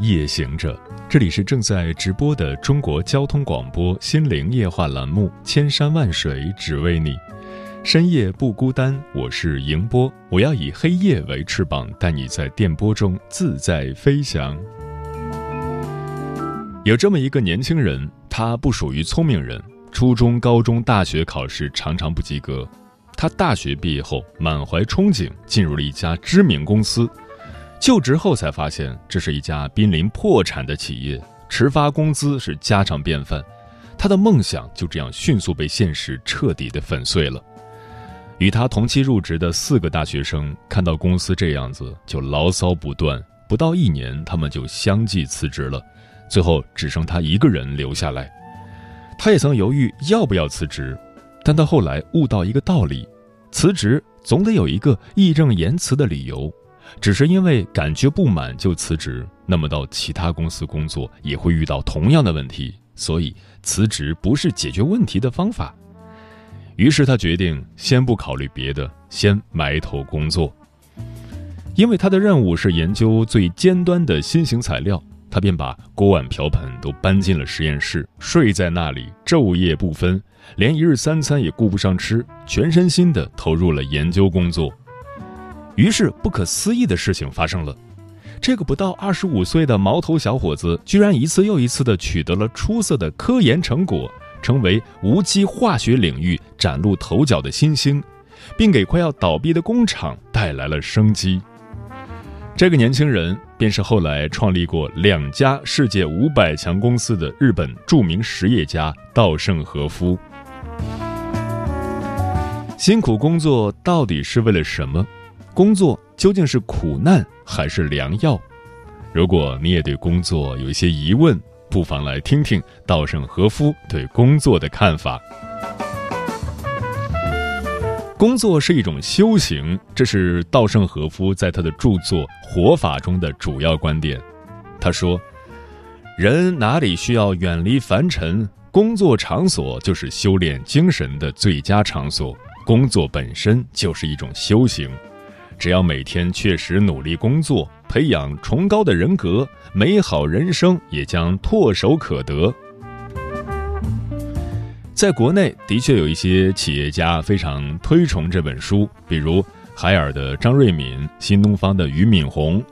夜行者，这里是正在直播的中国交通广播心灵夜话栏目《千山万水只为你》，深夜不孤单，我是迎波，我要以黑夜为翅膀，带你在电波中自在飞翔。有这么一个年轻人，他不属于聪明人，初中、高中、大学考试常常不及格。他大学毕业后满怀憧憬，进入了一家知名公司。就职后才发现，这是一家濒临破产的企业，迟发工资是家常便饭。他的梦想就这样迅速被现实彻底的粉碎了。与他同期入职的四个大学生看到公司这样子，就牢骚不断。不到一年，他们就相继辞职了，最后只剩他一个人留下来。他也曾犹豫要不要辞职，但他后来悟到一个道理：辞职总得有一个义正言辞的理由。只是因为感觉不满就辞职，那么到其他公司工作也会遇到同样的问题，所以辞职不是解决问题的方法。于是他决定先不考虑别的，先埋头工作。因为他的任务是研究最尖端的新型材料，他便把锅碗瓢盆都搬进了实验室，睡在那里昼夜不分，连一日三餐也顾不上吃，全身心地投入了研究工作。于是，不可思议的事情发生了。这个不到二十五岁的毛头小伙子，居然一次又一次地取得了出色的科研成果，成为无机化学领域崭露头角的新星，并给快要倒闭的工厂带来了生机。这个年轻人便是后来创立过两家世界五百强公司的日本著名实业家稻盛和夫。辛苦工作到底是为了什么？工作究竟是苦难还是良药？如果你也对工作有一些疑问，不妨来听听稻盛和夫对工作的看法。工作是一种修行，这是稻盛和夫在他的著作《活法》中的主要观点。他说：“人哪里需要远离凡尘，工作场所就是修炼精神的最佳场所。工作本身就是一种修行。”只要每天确实努力工作，培养崇高的人格，美好人生也将唾手可得。在国内，的确有一些企业家非常推崇这本书，比如海尔的张瑞敏、新东方的俞敏洪。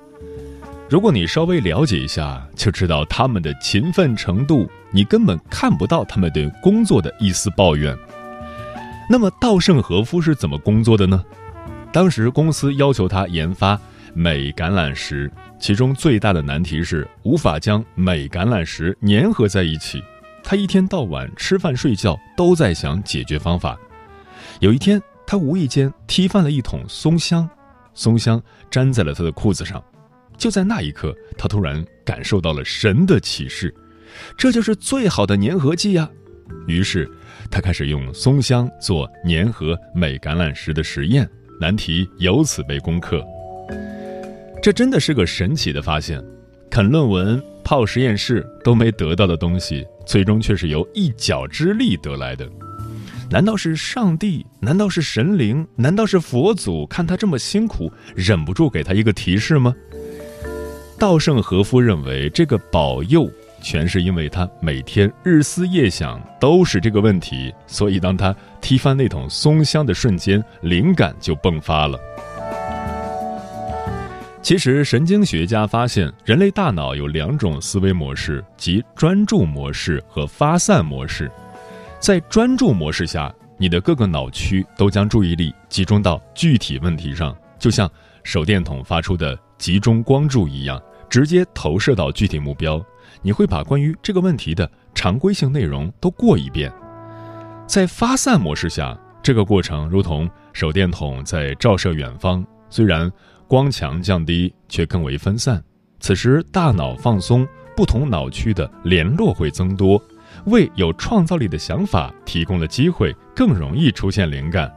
如果你稍微了解一下，就知道他们的勤奋程度，你根本看不到他们对工作的一丝抱怨。那么，稻盛和夫是怎么工作的呢？当时公司要求他研发镁橄榄石，其中最大的难题是无法将镁橄榄石粘合在一起。他一天到晚吃饭睡觉都在想解决方法。有一天，他无意间踢翻了一桶松香，松香粘在了他的裤子上。就在那一刻，他突然感受到了神的启示，这就是最好的粘合剂呀！于是，他开始用松香做粘合镁橄榄石的实验。难题由此被攻克，这真的是个神奇的发现。啃论文、泡实验室都没得到的东西，最终却是由一脚之力得来的。难道是上帝？难道是神灵？难道是佛祖？看他这么辛苦，忍不住给他一个提示吗？稻盛和夫认为，这个保佑。全是因为他每天日思夜想都是这个问题，所以当他踢翻那桶松香的瞬间，灵感就迸发了。其实，神经学家发现，人类大脑有两种思维模式，即专注模式和发散模式。在专注模式下，你的各个脑区都将注意力集中到具体问题上，就像手电筒发出的集中光柱一样，直接投射到具体目标。你会把关于这个问题的常规性内容都过一遍。在发散模式下，这个过程如同手电筒在照射远方，虽然光强降低，却更为分散。此时大脑放松，不同脑区的联络会增多，为有创造力的想法提供了机会，更容易出现灵感。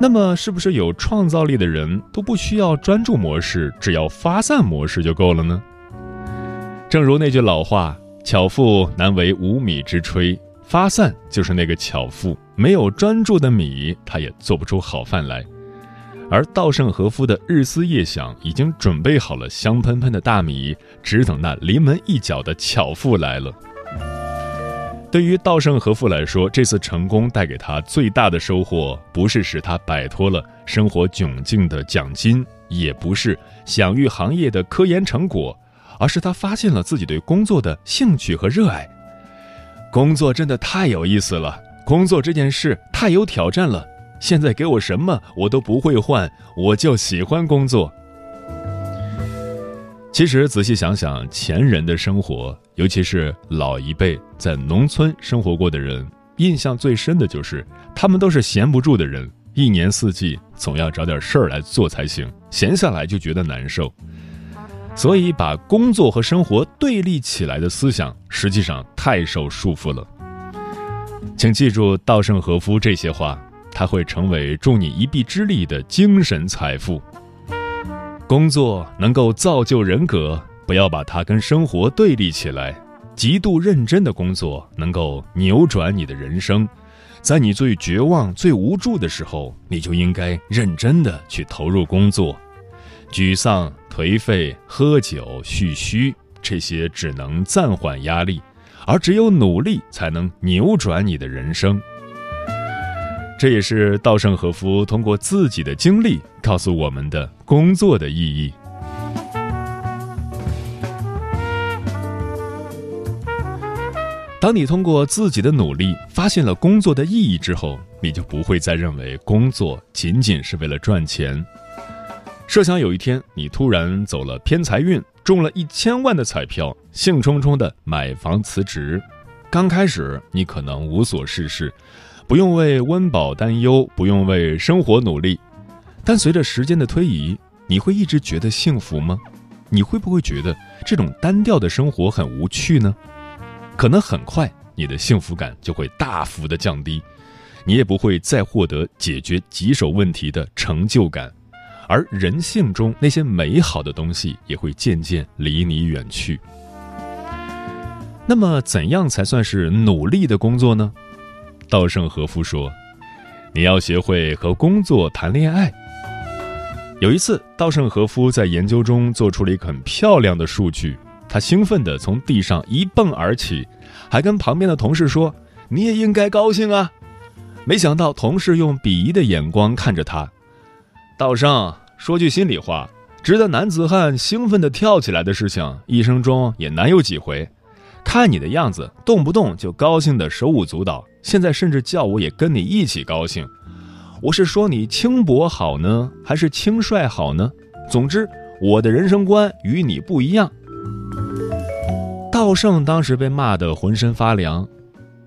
那么，是不是有创造力的人都不需要专注模式，只要发散模式就够了呢？正如那句老话：“巧妇难为无米之炊。”发散就是那个巧妇，没有专注的米，她也做不出好饭来。而稻盛和夫的日思夜想已经准备好了香喷喷的大米，只等那临门一脚的巧妇来了。对于稻盛和夫来说，这次成功带给他最大的收获，不是使他摆脱了生活窘境的奖金，也不是享誉行业的科研成果，而是他发现了自己对工作的兴趣和热爱。工作真的太有意思了，工作这件事太有挑战了。现在给我什么我都不会换，我就喜欢工作。其实仔细想想，前人的生活，尤其是老一辈在农村生活过的人，印象最深的就是他们都是闲不住的人，一年四季总要找点事儿来做才行，闲下来就觉得难受。所以，把工作和生活对立起来的思想，实际上太受束缚了。请记住稻盛和夫这些话，他会成为助你一臂之力的精神财富。工作能够造就人格，不要把它跟生活对立起来。极度认真的工作能够扭转你的人生，在你最绝望、最无助的时候，你就应该认真的去投入工作。沮丧、颓废、喝酒、蓄须，这些只能暂缓压力，而只有努力才能扭转你的人生。这也是稻盛和夫通过自己的经历告诉我们的工作的意义。当你通过自己的努力发现了工作的意义之后，你就不会再认为工作仅仅是为了赚钱。设想有一天你突然走了偏财运，中了一千万的彩票，兴冲冲的买房辞职。刚开始你可能无所事事，不用为温饱担忧，不用为生活努力。但随着时间的推移，你会一直觉得幸福吗？你会不会觉得这种单调的生活很无趣呢？可能很快你的幸福感就会大幅的降低，你也不会再获得解决棘手问题的成就感。而人性中那些美好的东西也会渐渐离你远去。那么，怎样才算是努力的工作呢？稻盛和夫说：“你要学会和工作谈恋爱。”有一次，稻盛和夫在研究中做出了一个很漂亮的数据，他兴奋地从地上一蹦而起，还跟旁边的同事说：“你也应该高兴啊！”没想到，同事用鄙夷的眼光看着他。道生说句心里话，值得男子汉兴奋地跳起来的事情，一生中也难有几回。看你的样子，动不动就高兴的手舞足蹈，现在甚至叫我也跟你一起高兴。我是说你轻薄好呢，还是轻率好呢？总之，我的人生观与你不一样。道圣当时被骂得浑身发凉，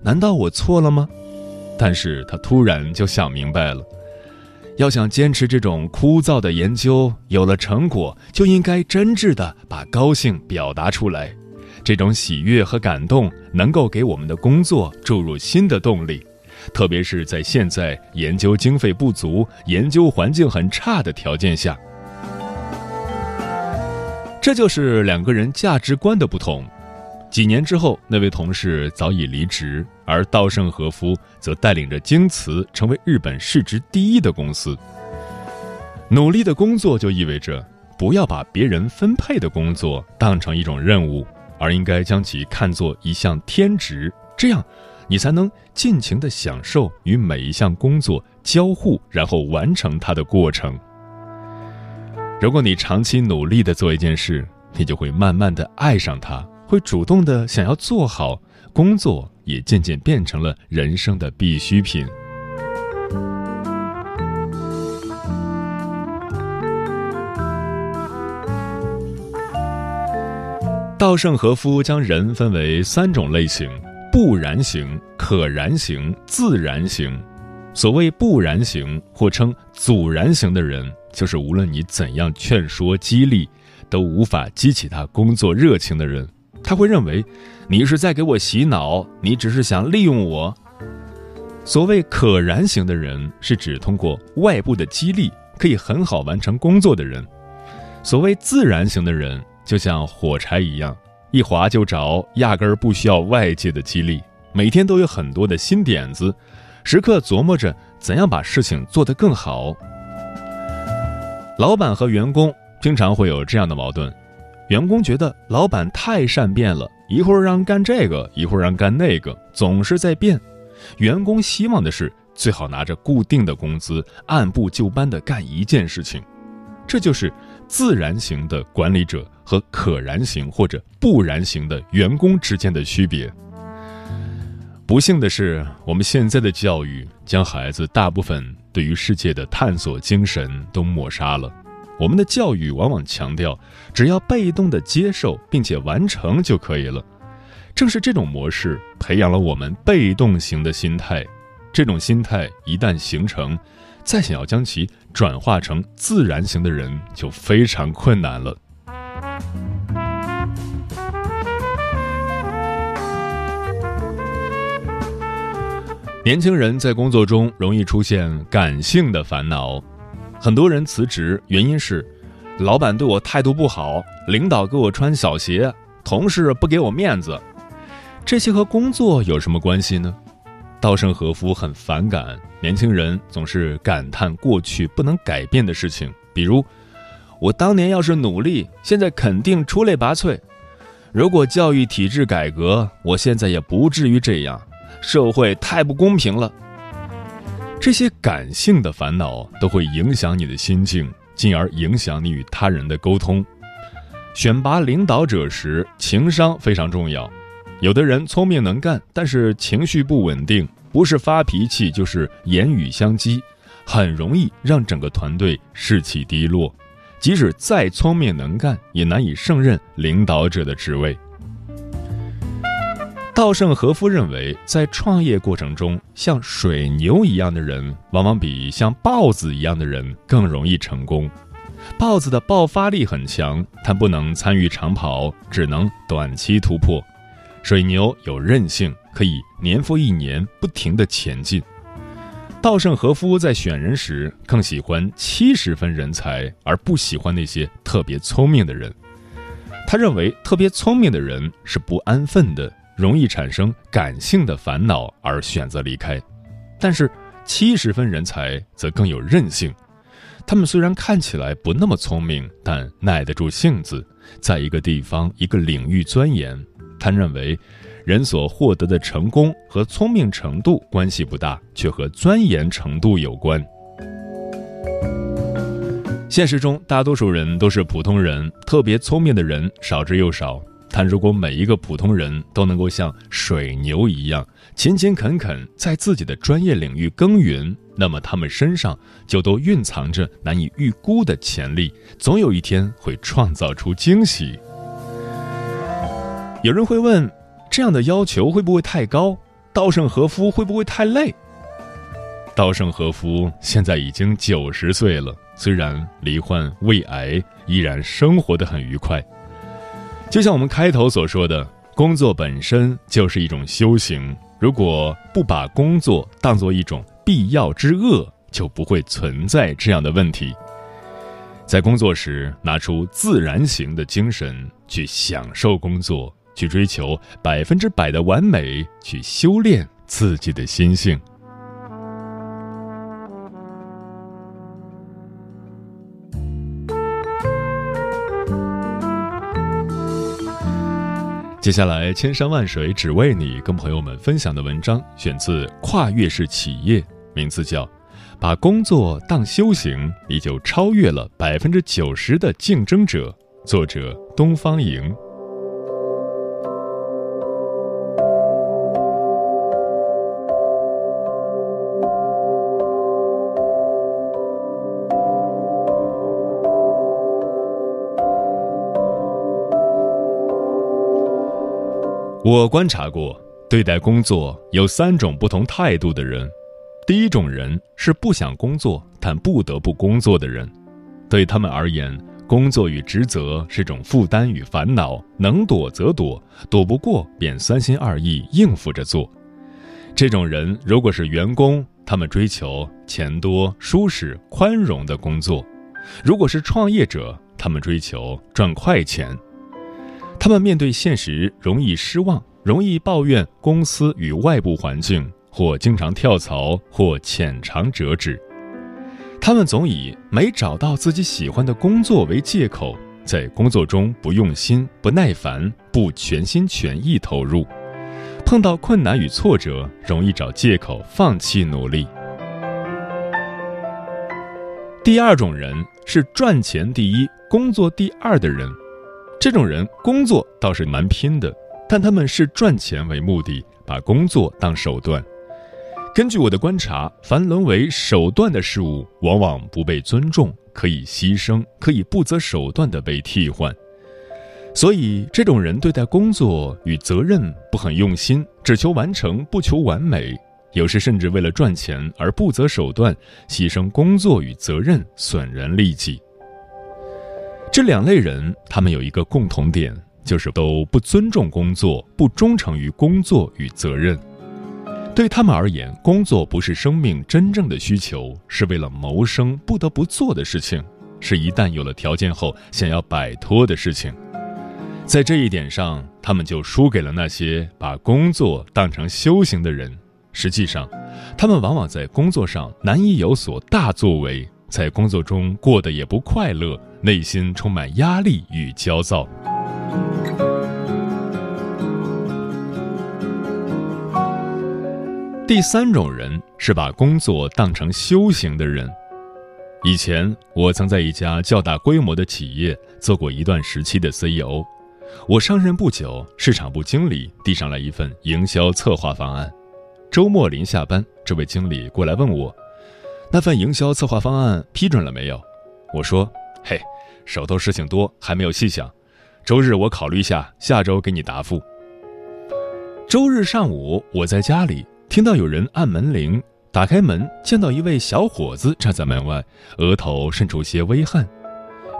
难道我错了吗？但是他突然就想明白了。要想坚持这种枯燥的研究，有了成果就应该真挚地把高兴表达出来。这种喜悦和感动能够给我们的工作注入新的动力，特别是在现在研究经费不足、研究环境很差的条件下。这就是两个人价值观的不同。几年之后，那位同事早已离职，而稻盛和夫则带领着京瓷成为日本市值第一的公司。努力的工作就意味着不要把别人分配的工作当成一种任务，而应该将其看作一项天职，这样你才能尽情的享受与每一项工作交互，然后完成它的过程。如果你长期努力的做一件事，你就会慢慢的爱上它。会主动的想要做好工作，也渐渐变成了人生的必需品。稻盛和夫将人分为三种类型：不然型、可燃型、自然型。所谓不然型或称阻燃型的人，就是无论你怎样劝说激励。都无法激起他工作热情的人，他会认为你是在给我洗脑，你只是想利用我。所谓可燃型的人，是指通过外部的激励可以很好完成工作的人；所谓自然型的人，就像火柴一样，一划就着，压根儿不需要外界的激励，每天都有很多的新点子，时刻琢磨着怎样把事情做得更好。老板和员工。经常会有这样的矛盾，员工觉得老板太善变了，一会儿让干这个，一会儿让干那个，总是在变。员工希望的是最好拿着固定的工资，按部就班地干一件事情。这就是自然型的管理者和可燃型或者不燃型的员工之间的区别。不幸的是，我们现在的教育将孩子大部分对于世界的探索精神都抹杀了。我们的教育往往强调，只要被动的接受并且完成就可以了。正是这种模式培养了我们被动型的心态。这种心态一旦形成，再想要将其转化成自然型的人就非常困难了。年轻人在工作中容易出现感性的烦恼。很多人辞职，原因是老板对我态度不好，领导给我穿小鞋，同事不给我面子。这些和工作有什么关系呢？稻盛和夫很反感年轻人总是感叹过去不能改变的事情，比如我当年要是努力，现在肯定出类拔萃；如果教育体制改革，我现在也不至于这样。社会太不公平了。这些感性的烦恼都会影响你的心境，进而影响你与他人的沟通。选拔领导者时，情商非常重要。有的人聪明能干，但是情绪不稳定，不是发脾气就是言语相激，很容易让整个团队士气低落。即使再聪明能干，也难以胜任领导者的职位。稻盛和夫认为，在创业过程中，像水牛一样的人，往往比像豹子一样的人更容易成功。豹子的爆发力很强，它不能参与长跑，只能短期突破；水牛有韧性，可以年复一年不停地前进。稻盛和夫在选人时，更喜欢七十分人才，而不喜欢那些特别聪明的人。他认为，特别聪明的人是不安分的。容易产生感性的烦恼而选择离开，但是七十分人才则更有韧性。他们虽然看起来不那么聪明，但耐得住性子，在一个地方、一个领域钻研。他认为，人所获得的成功和聪明程度关系不大，却和钻研程度有关。现实中，大多数人都是普通人，特别聪明的人少之又少。但如果每一个普通人都能够像水牛一样勤勤恳恳在自己的专业领域耕耘，那么他们身上就都蕴藏着难以预估的潜力，总有一天会创造出惊喜。有人会问，这样的要求会不会太高？稻盛和夫会不会太累？稻盛和夫现在已经九十岁了，虽然罹患胃癌，依然生活得很愉快。就像我们开头所说的，工作本身就是一种修行。如果不把工作当做一种必要之恶，就不会存在这样的问题。在工作时，拿出自然型的精神去享受工作，去追求百分之百的完美，去修炼自己的心性。接下来，千山万水只为你，跟朋友们分享的文章选自《跨越式企业》，名字叫《把工作当修行，你就超越了百分之九十的竞争者》，作者东方莹。我观察过，对待工作有三种不同态度的人。第一种人是不想工作但不得不工作的人，对他们而言，工作与职责是种负担与烦恼，能躲则躲，躲不过便三心二意应付着做。这种人如果是员工，他们追求钱多、舒适、宽容的工作；如果是创业者，他们追求赚快钱。他们面对现实容易失望，容易抱怨公司与外部环境，或经常跳槽，或浅尝辄止。他们总以没找到自己喜欢的工作为借口，在工作中不用心、不耐烦、不全心全意投入。碰到困难与挫折，容易找借口放弃努力。第二种人是赚钱第一、工作第二的人，这种人工作倒是蛮拼的，但他们是赚钱为目的，把工作当手段。根据我的观察，凡沦为手段的事物，往往不被尊重，可以牺牲，可以不择手段的被替换。所以，这种人对待工作与责任不很用心，只求完成，不求完美。有时甚至为了赚钱而不择手段，牺牲工作与责任，损人利己。这两类人，他们有一个共同点，就是都不尊重工作，不忠诚于工作与责任。对他们而言，工作不是生命真正的需求，是为了谋生不得不做的事情，是一旦有了条件后想要摆脱的事情。在这一点上，他们就输给了那些把工作当成修行的人。实际上，他们往往在工作上难以有所大作为，在工作中过得也不快乐，内心充满压力与焦躁。第三种人是把工作当成修行的人。以前，我曾在一家较大规模的企业做过一段时期的 CEO。我上任不久，市场部经理递上来一份营销策划方案。周末临下班，这位经理过来问我：“那份营销策划方案批准了没有？”我说：“嘿，手头事情多，还没有细想。周日我考虑一下，下周给你答复。”周日上午，我在家里听到有人按门铃，打开门，见到一位小伙子站在门外，额头渗出些微汗。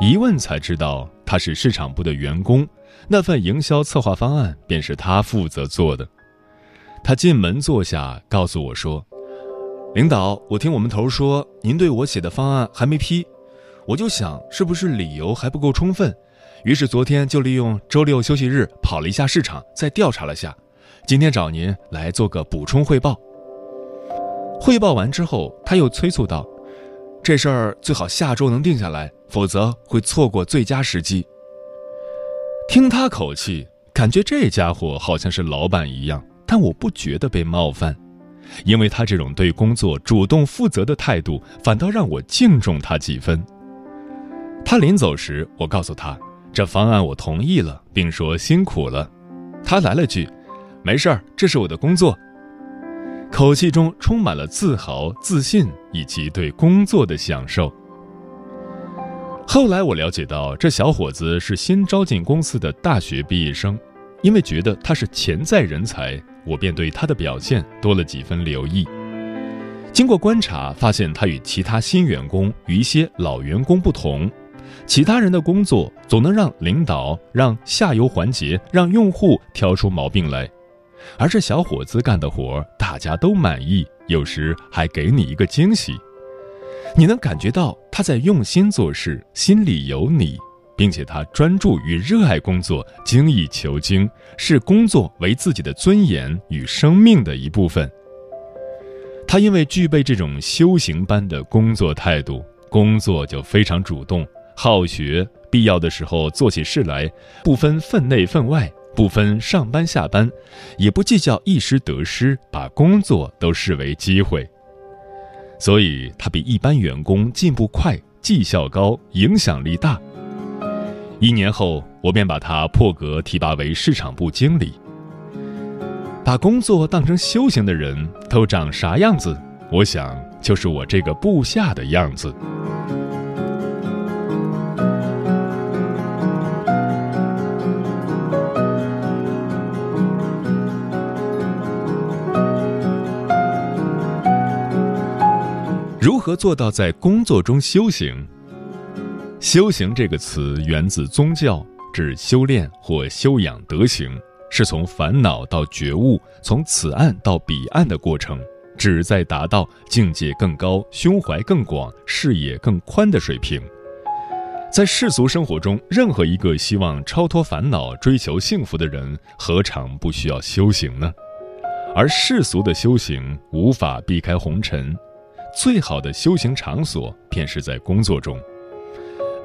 一问才知道他是市场部的员工，那份营销策划方案便是他负责做的。他进门坐下，告诉我说：“领导，我听我们头说您对我写的方案还没批，我就想是不是理由还不够充分，于是昨天就利用周六休息日跑了一下市场，再调查了下，今天找您来做个补充汇报。”汇报完之后，他又催促道：“这事儿最好下周能定下来，否则会错过最佳时机。”听他口气，感觉这家伙好像是老板一样。但我不觉得被冒犯，因为他这种对工作主动负责的态度，反倒让我敬重他几分。他临走时，我告诉他，这方案我同意了，并说辛苦了。他来了句：“没事儿，这是我的工作。”口气中充满了自豪、自信以及对工作的享受。后来我了解到，这小伙子是新招进公司的大学毕业生，因为觉得他是潜在人才。我便对他的表现多了几分留意。经过观察，发现他与其他新员工与一些老员工不同，其他人的工作总能让领导、让下游环节、让用户挑出毛病来，而这小伙子干的活大家都满意，有时还给你一个惊喜。你能感觉到他在用心做事，心里有你。并且他专注与热爱工作，精益求精，视工作为自己的尊严与生命的一部分。他因为具备这种修行般的工作态度，工作就非常主动、好学，必要的时候做起事来不分分内分外，不分上班下班，也不计较一时得失，把工作都视为机会。所以，他比一般员工进步快，绩效高，影响力大。一年后，我便把他破格提拔为市场部经理。把工作当成修行的人都长啥样子？我想，就是我这个部下的样子。如何做到在工作中修行？修行这个词源自宗教，指修炼或修养德行，是从烦恼到觉悟，从此岸到彼岸的过程，旨在达到境界更高、胸怀更广、视野更宽的水平。在世俗生活中，任何一个希望超脱烦恼、追求幸福的人，何尝不需要修行呢？而世俗的修行无法避开红尘，最好的修行场所便是在工作中。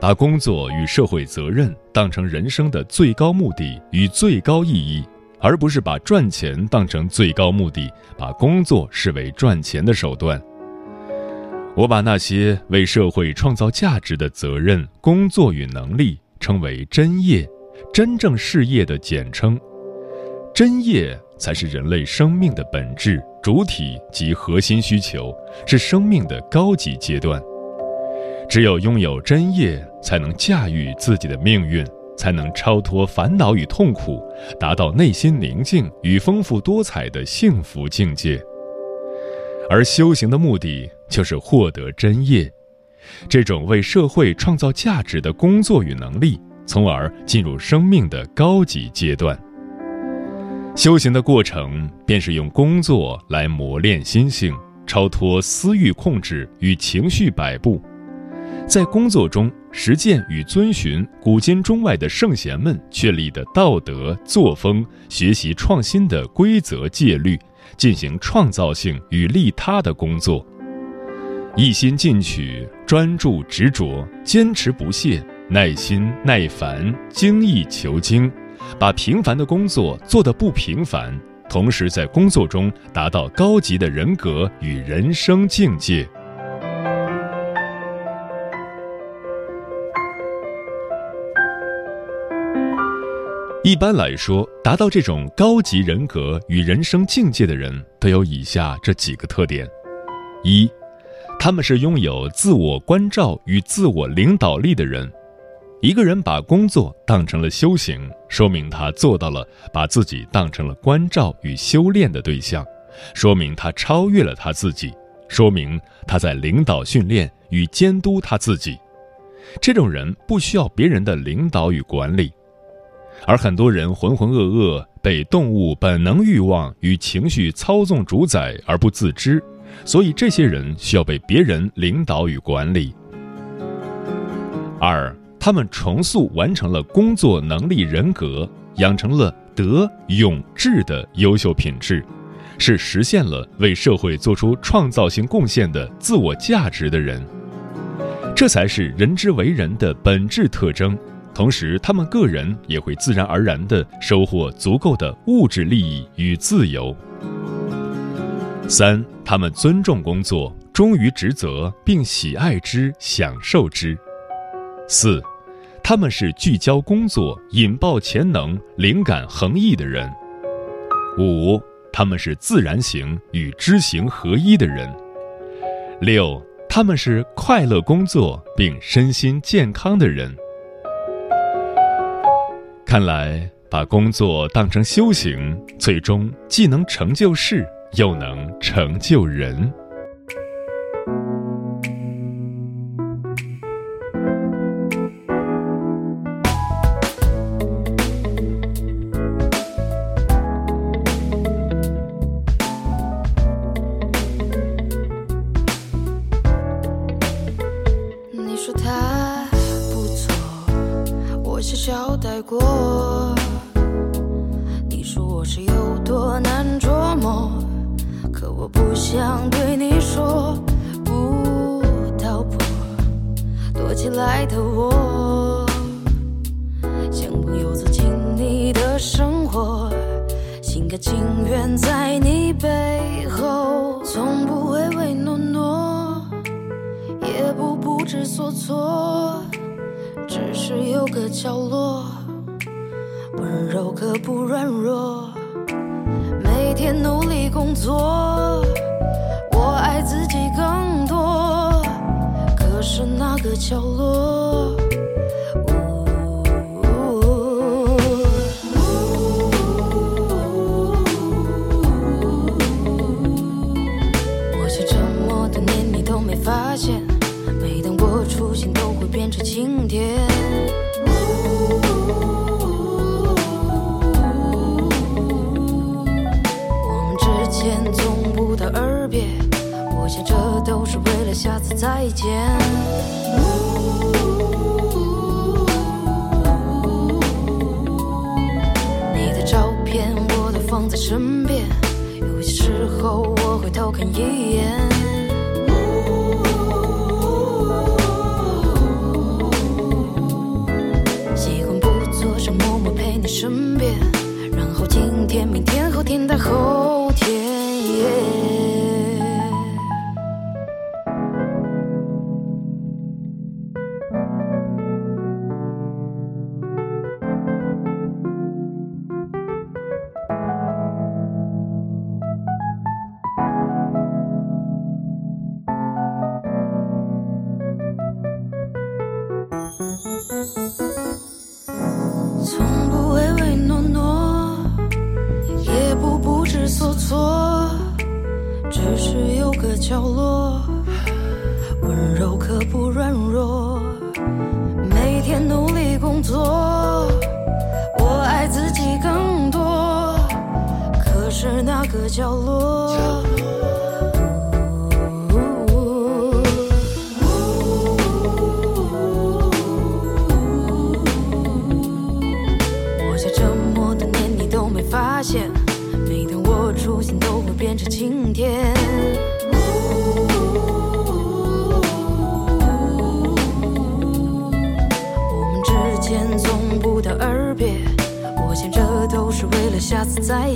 把工作与社会责任当成人生的最高目的与最高意义，而不是把赚钱当成最高目的，把工作视为赚钱的手段。我把那些为社会创造价值的责任、工作与能力称为真业，真正事业的简称。真业才是人类生命的本质、主体及核心需求，是生命的高级阶段。只有拥有真业，才能驾驭自己的命运，才能超脱烦恼与痛苦，达到内心宁静与丰富多彩的幸福境界。而修行的目的，就是获得真业，这种为社会创造价值的工作与能力，从而进入生命的高级阶段。修行的过程，便是用工作来磨练心性，超脱私欲控制与情绪摆布。在工作中实践与遵循古今中外的圣贤们确立的道德作风，学习创新的规则戒律，进行创造性与利他的工作，一心进取、专注执着、坚持不懈、耐心耐烦、精益求精，把平凡的工作做得不平凡，同时在工作中达到高级的人格与人生境界。一般来说，达到这种高级人格与人生境界的人，都有以下这几个特点：一，他们是拥有自我关照与自我领导力的人。一个人把工作当成了修行，说明他做到了把自己当成了关照与修炼的对象，说明他超越了他自己，说明他在领导训练与监督他自己。这种人不需要别人的领导与管理。而很多人浑浑噩噩，被动物本能欲望与情绪操纵主宰而不自知，所以这些人需要被别人领导与管理。二，他们重塑完成了工作能力人格，养成了德勇智的优秀品质，是实现了为社会做出创造性贡献的自我价值的人，这才是人之为人的本质特征。同时，他们个人也会自然而然地收获足够的物质利益与自由。三，他们尊重工作，忠于职责，并喜爱之、享受之。四，他们是聚焦工作、引爆潜能、灵感横溢的人。五，他们是自然型与知行合一的人。六，他们是快乐工作并身心健康的人。看来，把工作当成修行，最终既能成就事，又能成就人。角落，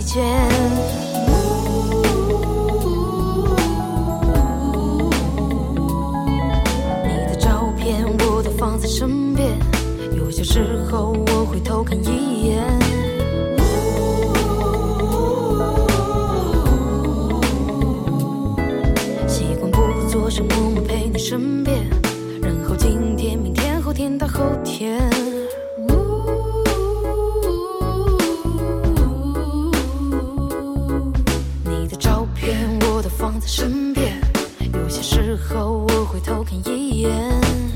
觉在身边有些时候我会偷看一眼。